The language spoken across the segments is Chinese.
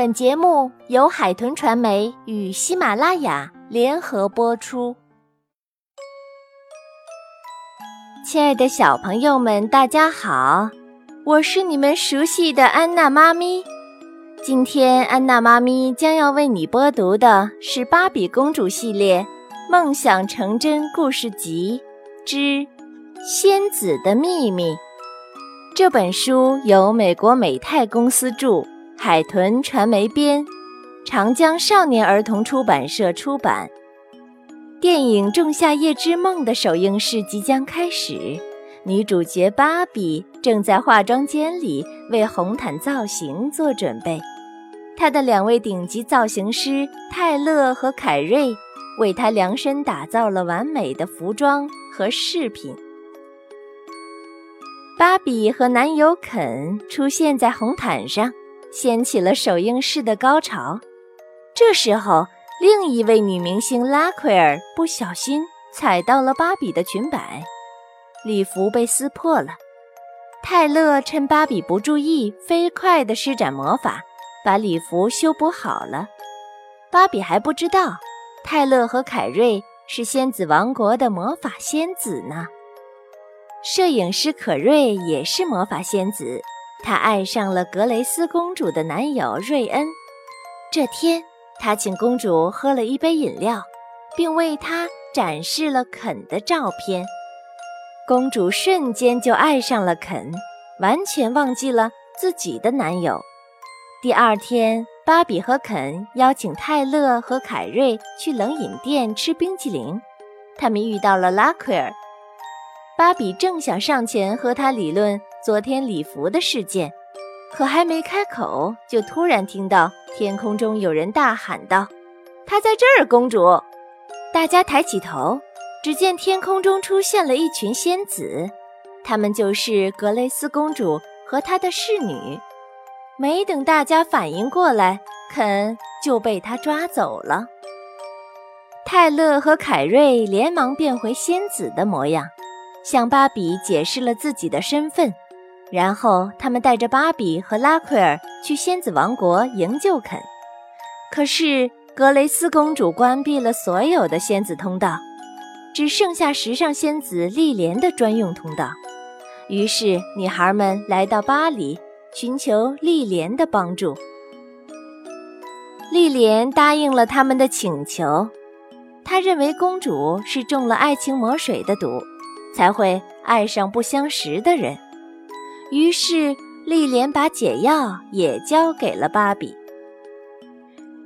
本节目由海豚传媒与喜马拉雅联合播出。亲爱的小朋友们，大家好，我是你们熟悉的安娜妈咪。今天，安娜妈咪将要为你播读的是《芭比公主系列梦想成真故事集之仙子的秘密》这本书，由美国美泰公司著。海豚传媒编，长江少年儿童出版社出版。电影《仲夏夜之梦》的首映式即将开始，女主角芭比正在化妆间里为红毯造型做准备。她的两位顶级造型师泰勒和凯瑞为她量身打造了完美的服装和饰品。芭比和男友肯出现在红毯上。掀起了首映式的高潮。这时候，另一位女明星拉奎尔不小心踩到了芭比的裙摆，礼服被撕破了。泰勒趁芭比不注意，飞快地施展魔法，把礼服修补好了。芭比还不知道，泰勒和凯瑞是仙子王国的魔法仙子呢。摄影师可瑞也是魔法仙子。她爱上了格雷斯公主的男友瑞恩。这天，他请公主喝了一杯饮料，并为她展示了肯的照片。公主瞬间就爱上了肯，完全忘记了自己的男友。第二天，芭比和肯邀请泰勒和凯瑞去冷饮店吃冰淇淋。他们遇到了拉奎尔。芭比正想上前和他理论。昨天礼服的事件，可还没开口，就突然听到天空中有人大喊道：“他在这儿，公主！”大家抬起头，只见天空中出现了一群仙子，她们就是格蕾丝公主和她的侍女。没等大家反应过来，肯就被他抓走了。泰勒和凯瑞连忙变回仙子的模样，向芭比解释了自己的身份。然后他们带着芭比和拉奎尔去仙子王国营救肯，可是格雷斯公主关闭了所有的仙子通道，只剩下时尚仙子莉莲的专用通道。于是女孩们来到巴黎，寻求莉莲的帮助。莉莲答应了他们的请求，她认为公主是中了爱情魔水的毒，才会爱上不相识的人。于是，丽莲把解药也交给了芭比。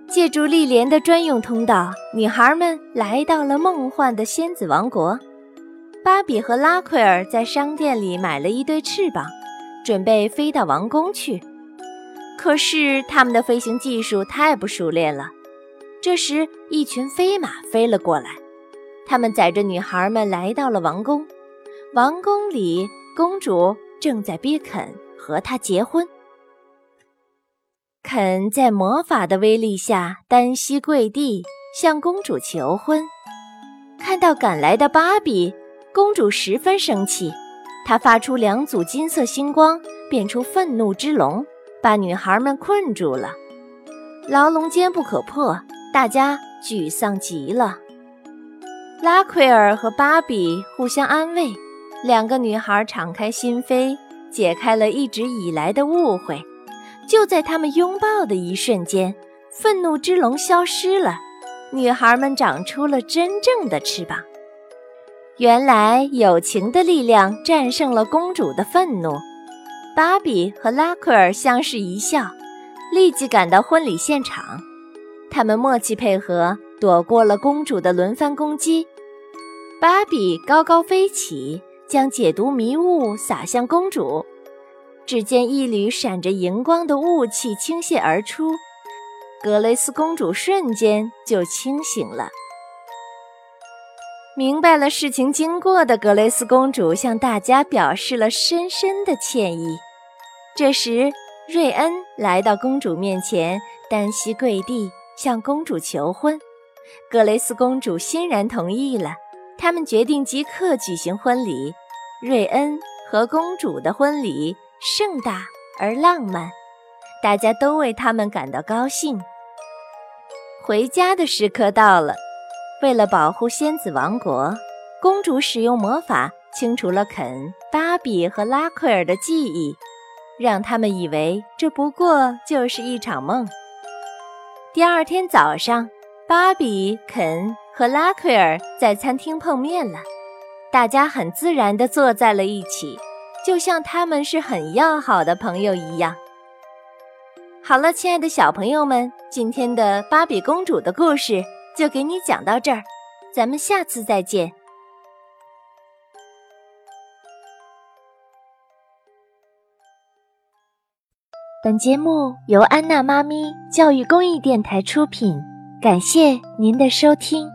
借助丽莲的专用通道，女孩们来到了梦幻的仙子王国。芭比和拉奎尔在商店里买了一对翅膀，准备飞到王宫去。可是，他们的飞行技术太不熟练了。这时，一群飞马飞了过来，他们载着女孩们来到了王宫。王宫里，公主。正在逼肯和他结婚。肯在魔法的威力下单膝跪地向公主求婚。看到赶来的芭比，公主十分生气，她发出两组金色星光，变出愤怒之龙，把女孩们困住了。牢笼坚不可破，大家沮丧极了。拉奎尔和芭比互相安慰。两个女孩敞开心扉，解开了一直以来的误会。就在他们拥抱的一瞬间，愤怒之龙消失了，女孩们长出了真正的翅膀。原来，友情的力量战胜了公主的愤怒。芭比和拉克尔相视一笑，立即赶到婚礼现场。他们默契配合，躲过了公主的轮番攻击。芭比高高飞起。将解毒迷雾洒向公主，只见一缕闪着荧光的雾气倾泻而出，格蕾丝公主瞬间就清醒了。明白了事情经过的格蕾丝公主向大家表示了深深的歉意。这时，瑞恩来到公主面前，单膝跪地向公主求婚，格蕾丝公主欣然同意了。他们决定即刻举行婚礼。瑞恩和公主的婚礼盛大而浪漫，大家都为他们感到高兴。回家的时刻到了，为了保护仙子王国，公主使用魔法清除了肯、芭比和拉奎尔的记忆，让他们以为这不过就是一场梦。第二天早上，芭比、肯和拉奎尔在餐厅碰面了，大家很自然地坐在了一起，就像他们是很要好的朋友一样。好了，亲爱的小朋友们，今天的芭比公主的故事就给你讲到这儿，咱们下次再见。本节目由安娜妈咪教育公益电台出品，感谢您的收听。